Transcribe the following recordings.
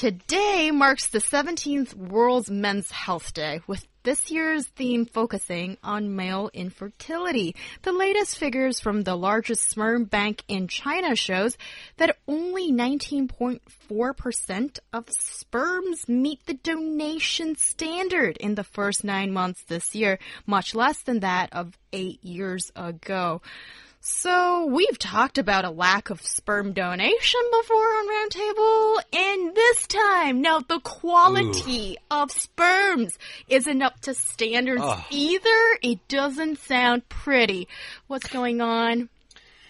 Today marks the 17th World's Men's Health Day, with this year's theme focusing on male infertility. The latest figures from the largest sperm bank in China shows that only 19.4% of sperms meet the donation standard in the first nine months this year, much less than that of eight years ago. So, we've talked about a lack of sperm donation before on Roundtable, and this time, now the quality Ooh. of sperms isn't up to standards oh. either. It doesn't sound pretty. What's going on?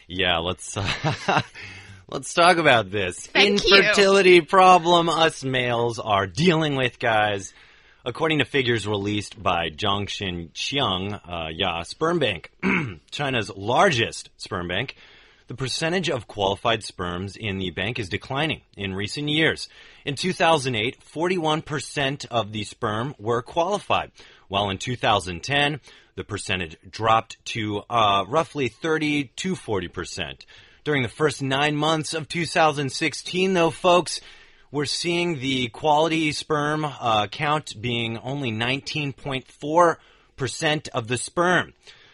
Yeah, let's. Uh, let's talk about this Thank infertility you. problem us males are dealing with, guys. According to figures released by Zhongxin Qiang, uh, yeah, Sperm Bank, China's largest sperm bank, the percentage of qualified sperms in the bank is declining in recent years. In 2008, 41% of the sperm were qualified, while in 2010, the percentage dropped to uh, roughly 30 to 40%. During the first nine months of 2016, though, folks, we're seeing the quality sperm uh, count being only 19.4% of the sperm.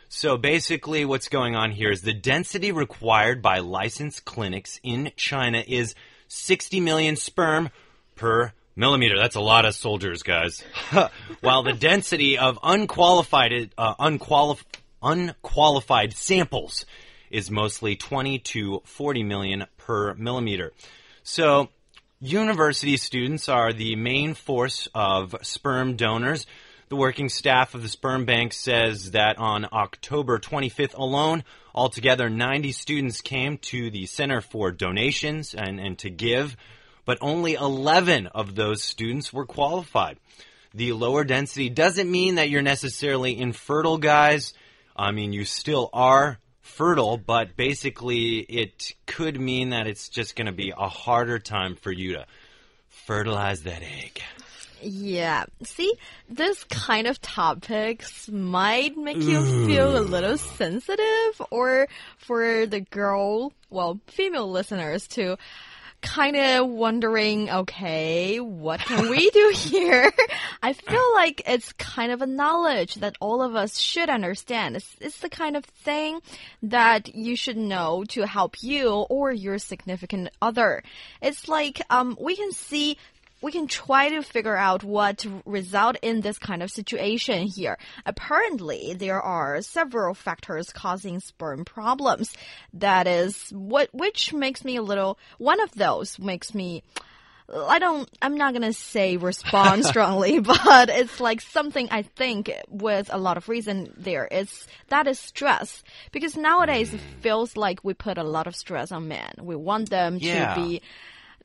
So basically, what's going on here is the density required by licensed clinics in China is 60 million sperm per millimeter. That's a lot of soldiers, guys. While the density of unqualified uh, unqualif- unqualified samples is mostly 20 to 40 million per millimeter. So University students are the main force of sperm donors. The working staff of the sperm bank says that on October 25th alone, altogether 90 students came to the Center for Donations and, and to give, but only 11 of those students were qualified. The lower density doesn't mean that you're necessarily infertile, guys. I mean, you still are, fertile, but basically it could mean that it's just going to be a harder time for you to fertilize that egg. Yeah. See, this kind of topics might make you Ooh. feel a little sensitive or for the girl, well, female listeners to kind of wondering, okay, what can we do here? I feel like it's kind of a knowledge that all of us should understand. It's, it's the kind of thing that you should know to help you or your significant other. It's like, um, we can see we can try to figure out what result in this kind of situation here. Apparently, there are several factors causing sperm problems. That is what, which makes me a little, one of those makes me, I don't, I'm not gonna say respond strongly, but it's like something I think with a lot of reason there. It's, that is stress. Because nowadays it mm. feels like we put a lot of stress on men. We want them yeah. to be,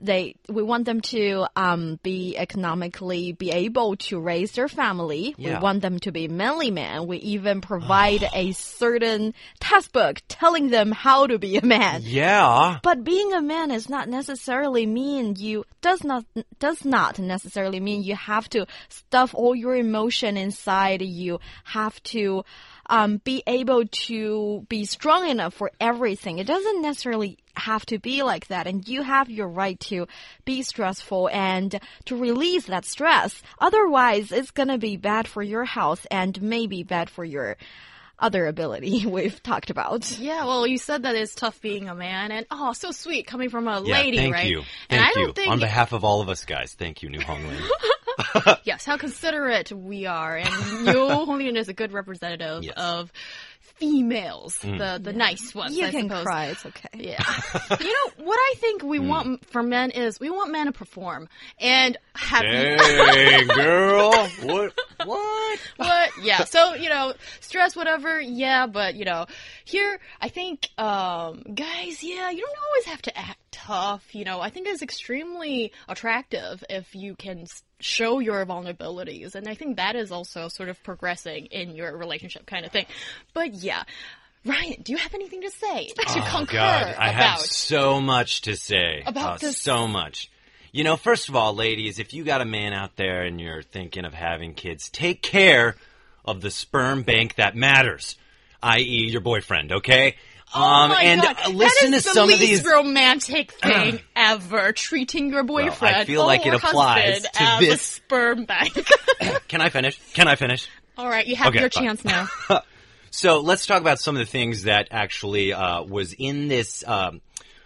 they we want them to um, be economically be able to raise their family. Yeah. We want them to be manly men. We even provide a certain textbook telling them how to be a man. Yeah. But being a man is not necessarily mean you does not does not necessarily mean you have to stuff all your emotion inside. You have to um, be able to be strong enough for everything. It doesn't necessarily have to be like that. And you have your right to be stressful and to release that stress. Otherwise, it's going to be bad for your health and maybe bad for your other ability we've talked about. Yeah, well, you said that it's tough being a man, and oh, so sweet coming from a yeah, lady, thank right? You. And thank I you. On behalf of all of us guys, thank you, Niu Honglin. yes, how considerate we are, and Niu Honglin is a good representative yes. of females, mm. the the yeah. nice ones. You I can suppose. cry. It's okay. Yeah. you know what I think we mm. want for men is we want men to perform and have. Hey, girl, what? What? What? Yeah. So you know, stress, whatever. Yeah, but you know, here I think, um, guys, yeah, you don't always have to act tough. You know, I think it's extremely attractive if you can show your vulnerabilities. And I think that is also sort of progressing in your relationship kind of thing. But yeah. Ryan, do you have anything to say to Oh concur God, I about have so much to say. About Oh, this- so much. You know, first of all, ladies, if you got a man out there and you're thinking of having kids, take care of the sperm bank that matters, i.e., your boyfriend. Okay. Oh um, and God. listen that is to the some least of these. romantic thing ever. Treating your boyfriend I feel like it applies to this- sperm bank. Can I finish? Can I finish? All right, you have Okay, your fine. chance now. So let's talk about some of the things that actually uh, was in this um,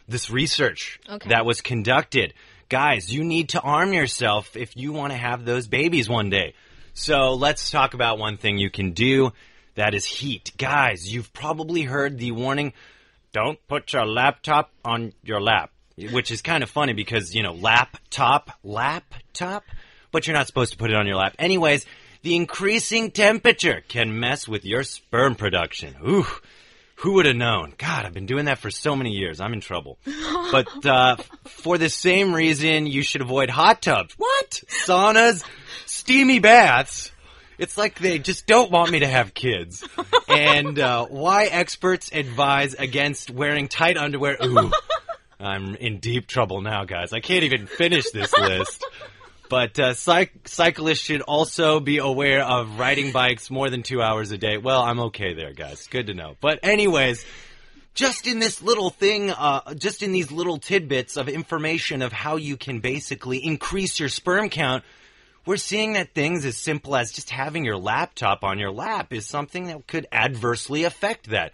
this research Okay. that was conducted. Guys, you need to arm yourself if you want to have those babies one day. So let's talk about one thing you can do. That is heat. Guys, you've probably heard the warning, don't put your laptop on your lap. Which is kind of funny because, you know, laptop, laptop, but you're not supposed to put it on your lap. Anyways, the increasing temperature can mess with your sperm production. Ooh, who would have known? God, I've been doing that for so many years. I'm in trouble. But uh, for the same reason, you should avoid hot tubs. What? Saunas, steamy baths. It's like they just don't want me to have kids. And uh, why experts advise against wearing tight underwear. Ooh, I'm in deep trouble now, guys. I can't even finish this list. But uh, cyc- cyclists should also be aware of riding bikes more than two hours a day. Well, I'm okay there, guys. Good to know. But anyways, just in this little thing, uh, just in these little tidbits of information of how you can basically increase your sperm count, we're seeing that things as simple as just having your laptop on your lap is something that could adversely affect that.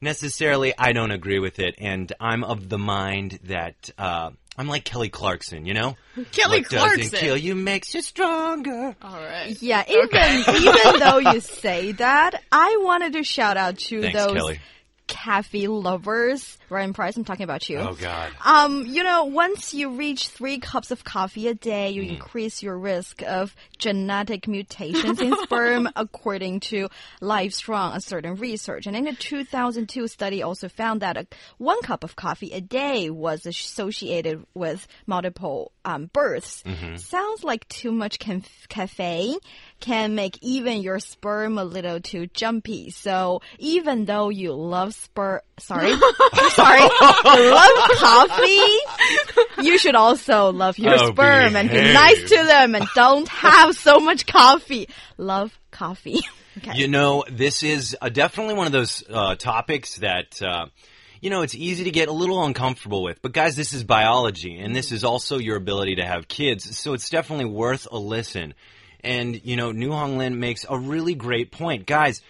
Necessarily, I don't agree with it, and I'm of the mind that uh, I'm like Kelly Clarkson, you know? Kelly what doesn't kill you makes you stronger. All right. Yeah, even even though you say that, I wanted to shout out to Thanks, those Kelly. cafe lovers. Ryan Price, I'm talking about you. Oh God. Um, you know, once you reach three cups of coffee a day, Mm. you increase your risk of genetic mutations in sperm, according to Livestrong, a certain research. And in a 2002 study, also found that a, one cup of coffee a day was associated with multiple um, births. Mm-hmm. Sounds like too much caf- caffeine can make even your sperm a little too jumpy. So even though you love sperm, sorry, sorry, you love coffee, you should also love your Oh, sperm and be nice to them and don't have so much coffee. Love coffee. Okay. You know, this is uh, definitely one of those uh, topics that, uh, you know, it's easy to get a little uncomfortable with. But guys, this is biology, and this is also your ability to have kids. So it's definitely worth a listen. And, you know, Niu Honglin makes a really great point. Guys,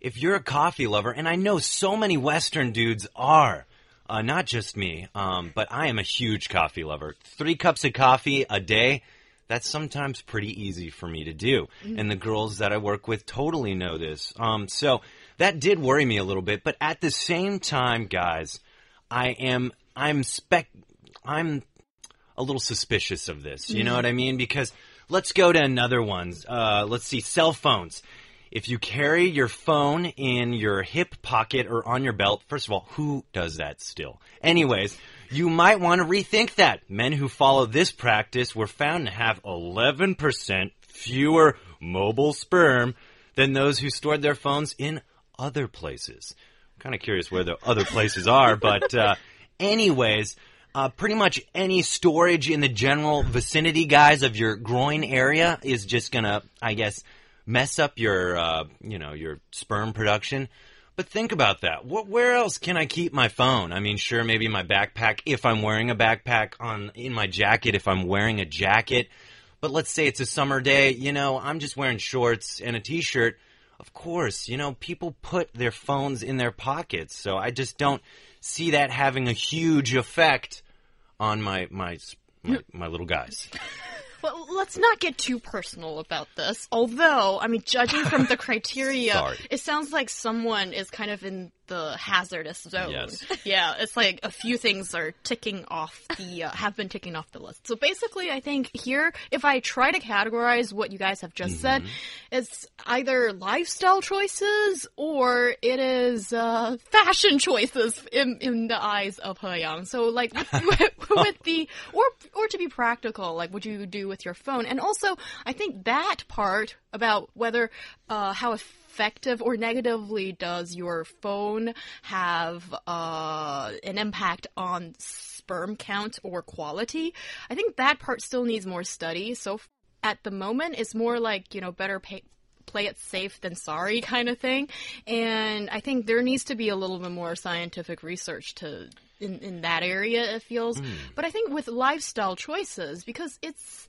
if you're a coffee lover, and I know so many Western dudes are, uh, not just me, um, but I am a huge coffee lover. Three cups of coffee a day, that's sometimes pretty easy for me to do. And the girls that I work with totally know this. Um, so that did worry me a little bit, but at the same time, guys, I am, I'm spec, I'm a little suspicious of this. You know what I mean? Because let's go to another one. Uh, let's see, cell phones. If you carry your phone in your hip pocket or on your belt, first of all, who does that still? Anyways, you might want to rethink that. Men who follow this practice were found to have 11% fewer mobile sperm than those who stored their phones in other places. I'm kind of curious where the other places are, but uh, anyways, uh, pretty much any storage in the general vicinity, guys, of your groin area is just gonna, I guess, mess up your, uh, you know, your sperm production. But think about that. What, where else can I keep my phone? I mean, sure, maybe my backpack if I'm wearing a backpack on in my jacket if I'm wearing a jacket. But let's say it's a summer day, you know, I'm just wearing shorts and a t-shirt. Of course, you know, people put their phones in their pockets, so I just don't see that having a huge effect on my my my, my little guys. Well, let's not get too personal about this. Although, I mean, judging from the criteria, it sounds like someone is kind of in the hazardous zone. Yes. Yeah, it's like a few things are ticking off the uh, have been ticking off the list. So basically, I think here, if I try to categorize what you guys have just said, it's either lifestyle choices or it is uh, fashion choices in in the eyes of He Yang. So like with, with the or or to be practical, like what you do with your phone, and also I think that part about whether uh, how effective or negatively does your phone have uh, an impact on sperm count or quality. I think that part still needs more study. So at the moment, it's more like you know better pay play it safe than sorry kind of thing. And I think there needs to be a little bit more scientific research to in, in that area, it feels. But I think with lifestyle choices, because it's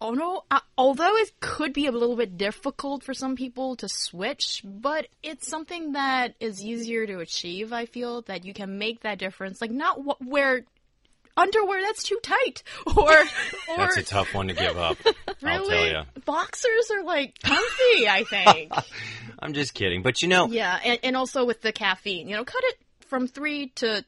Oh no! Uh, although it could be a little bit difficult for some people to switch, but it's something that is easier to achieve. I feel that you can make that difference. Like not wh- wear underwear that's too tight, or or That's a tough one to give up. I'll tell really you. boxers are like comfy. I think. I'm just kidding. But you know, yeah, and, and also with the caffeine, you know, cut it from three to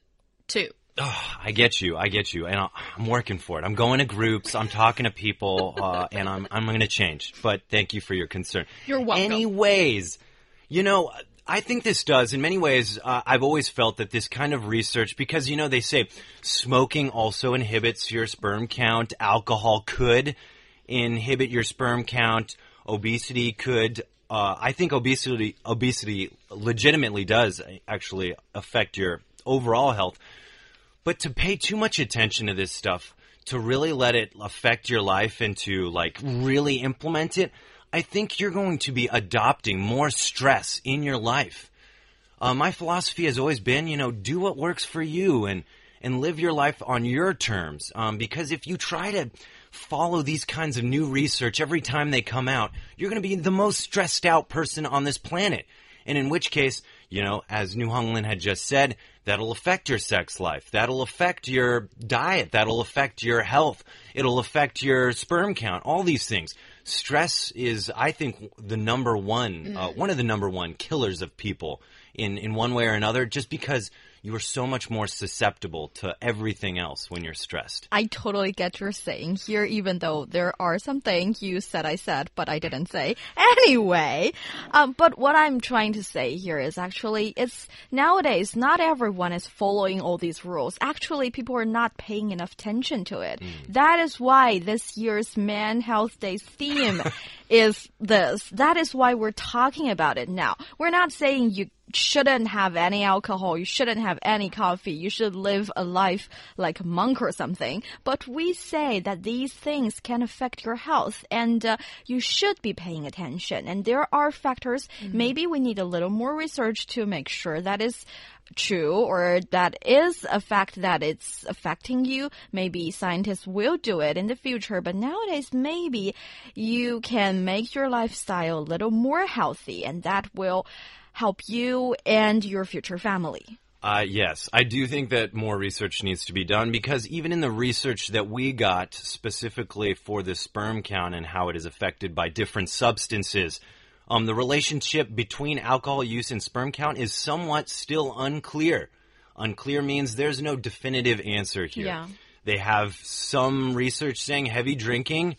two. I get you. I get you. And I'm working for it. I'm going to groups. I'm talking to people, uh, and I'm, I'm going to change. But thank you for your concern. You're welcome. Anyways, you know, I think this does, in many ways, uh, I've always felt that this kind of research, because, you know, they say smoking also inhibits your sperm count, alcohol could inhibit your sperm count, obesity could. Uh, I think obesity obesity legitimately does actually affect your overall health. But to pay too much attention to this stuff, to really let it affect your life and to like really implement it, I think you're going to be adopting more stress in your life. Uh, my philosophy has always been, you know, do what works for you and and live your life on your terms. Um, because if you try to follow these kinds of new research every time they come out, you're going to be the most stressed out person on this planet. And in which case, you know, as Niu Honglin had just said, that'll affect your sex life. That'll affect your diet. That'll affect your health. It'll affect your sperm count. All these things. Stress is, I think, the number one, uh, one of the number one killers of people in, in one way or another, just because you are so much more susceptible to everything else when you're stressed. I totally get your saying here, even though there are some things you said I said, but I didn't say. Anyway, um, but what I'm trying to say here is actually, it's nowadays not everyone is following all these rules. Actually, people are not paying enough attention to it. That is why this year's Man Health Day theme is this. That is why we're talking about it now. We're not saying you shouldn't have any alcohol, you shouldn't have any coffee, you should live a life like a monk or something. But we say that these things can affect your health and uh, you should be paying attention. And there are factors, maybe we need a little more research to make sure that is true or that is a fact that it's affecting you. Maybe scientists will do it in the future, but nowadays maybe you can make your lifestyle a little more healthy and that will help you and your future family. Uh, yes, I do think that more research needs to be done because even in the research that we got specifically for the sperm count and how it is affected by different substances, um, the relationship between alcohol use and sperm count is somewhat still unclear. Unclear means there's no definitive answer here. Yeah. They have some research saying heavy drinking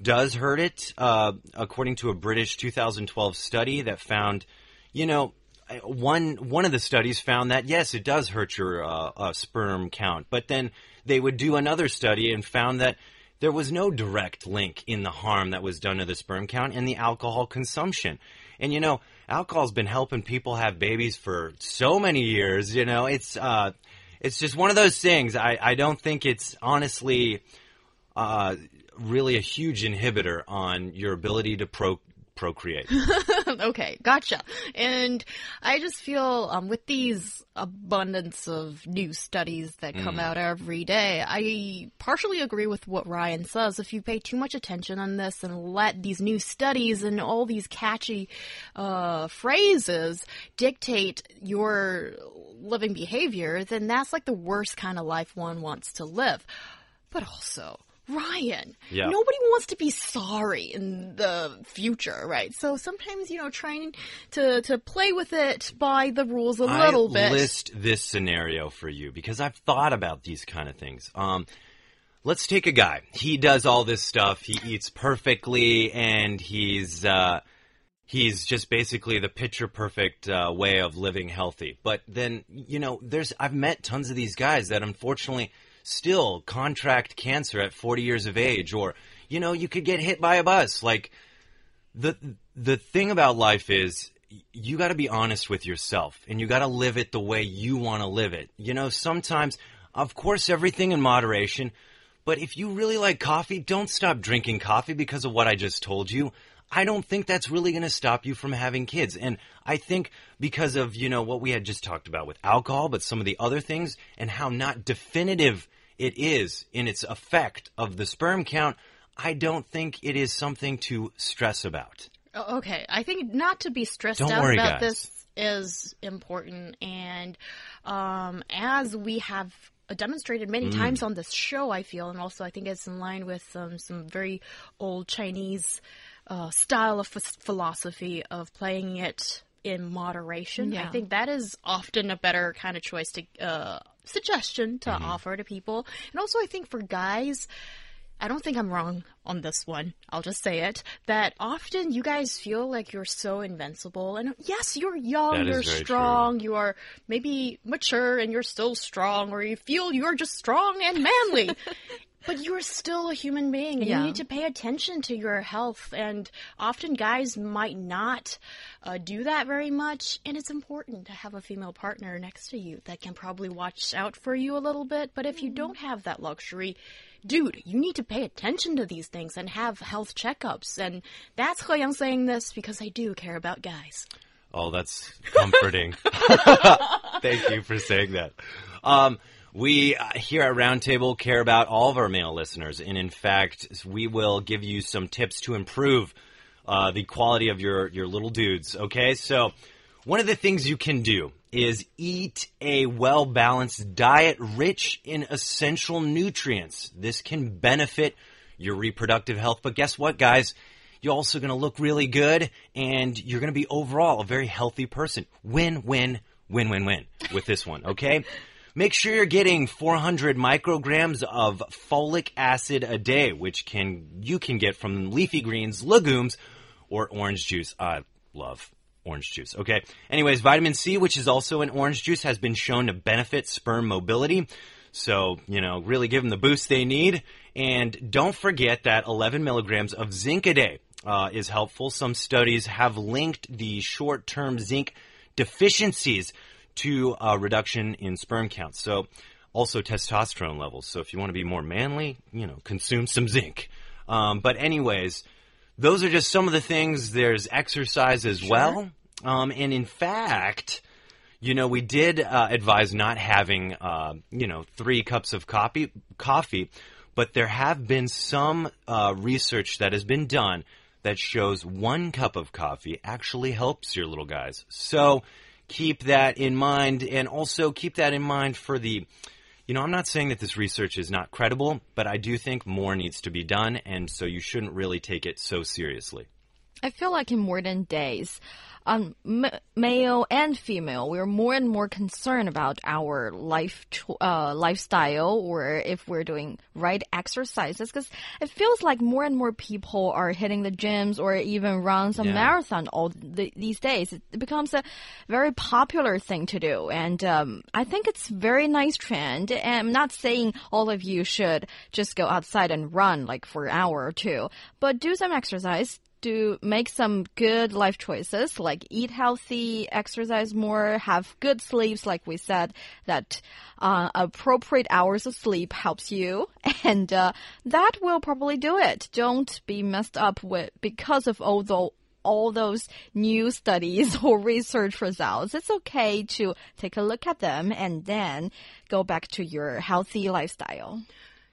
does hurt it, uh, according to a British 2012 study that found, you know, one one of the studies found that yes, it does hurt your uh, uh, sperm count, but then they would do another study and found that there was no direct link in the harm that was done to the sperm count and the alcohol consumption. And you know, alcohol's been helping people have babies for so many years. You know, it's uh, it's just one of those things. I I don't think it's honestly uh, really a huge inhibitor on your ability to pro procreate. okay, gotcha. And I just feel um, with these abundance of new studies that come out every day, I partially agree with what Ryan says. If you pay too much attention on this and let these new studies and all these catchy uh, phrases dictate your living behavior, then that's like the worst kind of life one wants to live. But also, Ryan, Yeah. nobody wants to be sorry in the future, right? So sometimes, you know, trying to, to play with it by the rules a little bit. I bit. list this scenario for you because I've thought about these kind of things. Um, let's take a guy. He does all this stuff. He eats perfectly, and he's uh, he's just basically the picture perfect uh, way of living healthy. But then, you know, there's I've met tons of these guys that unfortunately still contract cancer at 40 years of age, or you know, you could get hit by a bus. Like the the thing about life is you got to be honest with yourself and you got to live it the way you want to live it. You know, sometimes of course everything in moderation, but if you really like coffee, don't stop drinking coffee because of what I just told you. I don't think that's really going to stop you from having kids. And I think because of, you know, what we had just talked about with alcohol, but some of the other things and how not definitive it is in its effect of the sperm count, I don't think it is something to stress about. Oh, Okay, I think not to be stressed Don't out worry, about guys. this is important, and um, as we have demonstrated many Mm. times on this show, I feel, and also I think it's in line with um, some very old Chinese uh, style of phis- philosophy of playing it in moderation. I think that is often a better kind of choice to uh, suggestion to Mm-hmm. offer to people, and also I think for guys. I don't think I'm wrong on this one. I'll just say it. That often you guys feel like you're so invincible. And yes, you're young, That you're very true. strong, you are maybe mature and you're still strong, or you feel you're just strong and manly. but you're still a human being and Yeah. you need to pay attention to your health. And often guys might not uh, do that very much. And it's important to have a female partner next to you that can probably watch out for you a little bit. But if you don't have that luxury, dude, you need to pay attention to these things and have health checkups. And that's He Yang saying this because I do care about guys. Oh, that's comforting. Thank you for saying that. Um, we uh, here at Roundtable care about all of our male listeners, and in fact, we will give you some tips to improve uh, the quality of your your little dudes. Okay, so one of the things you can do is eat a well balanced diet rich in essential nutrients. This can benefit your reproductive health. But guess what, guys? You're also going to look really good and you're going to be overall a very healthy person. Win, win, win, win, win with this one, okay? Make sure you're getting 400 micrograms of folic acid a day, which can you can get from leafy greens, legumes, or orange juice. I love orange juice. Okay. Anyways, vitamin C, which is also in orange juice, has been shown to benefit sperm mobility. So, you know, really give them the boost they need. And don't forget that 11 milligrams of zinc a day uh, is helpful. Some studies have linked the short term zinc deficiencies to a reduction in sperm counts. So, also testosterone levels. So, if you want to be more manly, you know, consume some zinc. Um, but, anyways, those are just some of the things. There's exercise as well. Um, and in fact, you know, we did uh, advise not having, uh, you know, three cups of coffee, coffee, but there have been some uh, research that has been done that shows one cup of coffee actually helps your little guys. So keep that in mind, and also keep that in mind for the. You know, I'm not saying that this research is not credible, but I do think more needs to be done, and so you shouldn't really take it so seriously. I feel like in modern days, um, m- male and female, we're more and more concerned about our life uh, lifestyle, or if we're doing right exercises, because it feels like more and more people are hitting the gyms or even run some Yeah. marathon all the, these days. It becomes a very popular thing to do, and um, I think it's very nice trend. And I'm not saying all of you should just go outside and run like for an hour or two, but do some exercise to make some good life choices like eat healthy, exercise more, have good sleeps, like we said, that uh, appropriate hours of sleep helps you. And uh, that will probably do it. Don't be messed up with because of all the all those new studies or research results. It's okay to take a look at them and then go back to your healthy lifestyle.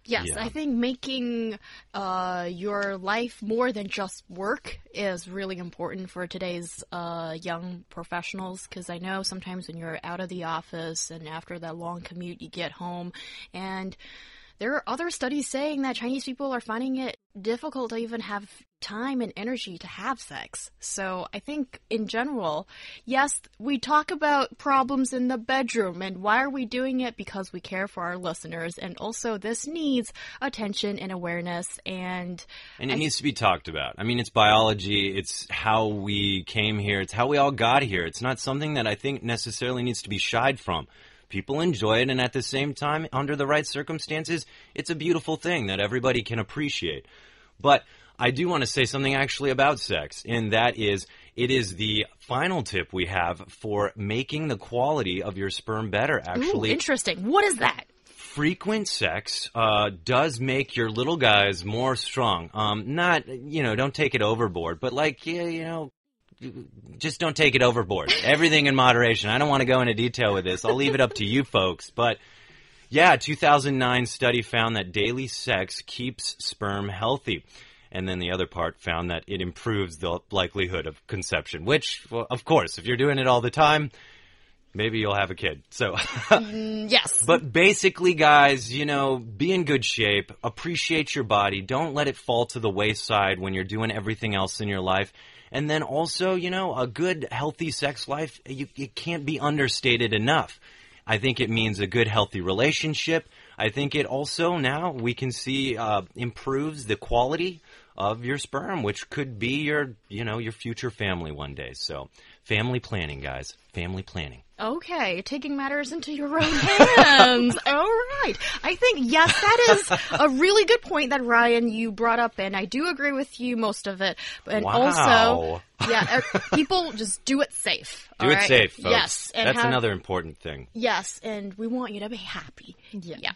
Yes, Yeah. I think making uh, your life more than just work is really important for today's uh, young professionals because I know sometimes when you're out of the office and after that long commute, you get home and there are other studies saying that Chinese people are finding it difficult to even have time and energy to have sex. So I think in general, yes, we talk about problems in the bedroom and why are we doing it? Because we care for our listeners. And also this needs attention and awareness and And it needs to be talked about. I mean, it's biology. It's how we came here. It's how we all got here. It's not something that I think necessarily needs to be shied from. People enjoy it, and at the same time, under the right circumstances, it's a beautiful thing that everybody can appreciate. But I do want to say something actually about sex, and that is it is the final tip we have for making the quality of your sperm better. Ooh, Actually, interesting. What is that? frequent sex uh, does make your little guys more strong. Um, not, you know, don't take it overboard, but like, yeah, you know, just don't take it overboard. Everything in moderation. I don't want to go into detail with this. I'll leave it up to you folks. But yeah, 2009 study found that daily sex keeps sperm healthy. And then the other part found that it improves the likelihood of conception, which, well, of course, if you're doing it all the time, maybe you'll have a kid. So Yes. But basically, guys, you know, be in good shape, appreciate your body, don't let it fall to the wayside when you're doing everything else in your life. And then also, you know, a good, healthy sex life, you, it can't be understated enough. I think it means a good, healthy relationship. I think it also now we can see uh, improves the quality of your sperm, which could be your, you know, your future family one day. So, family planning, guys, family planning. Okay, taking matters into your own hands. All right. I think, yes, that is a really good point that Ryan, you brought up, and I do agree with you most of it. And Wow. also, yeah, er, people just do it safe. Do all it right? safe, folks. Yes. And That's have- another important thing. Yes, and we want you to be happy. Yeah. Yeah.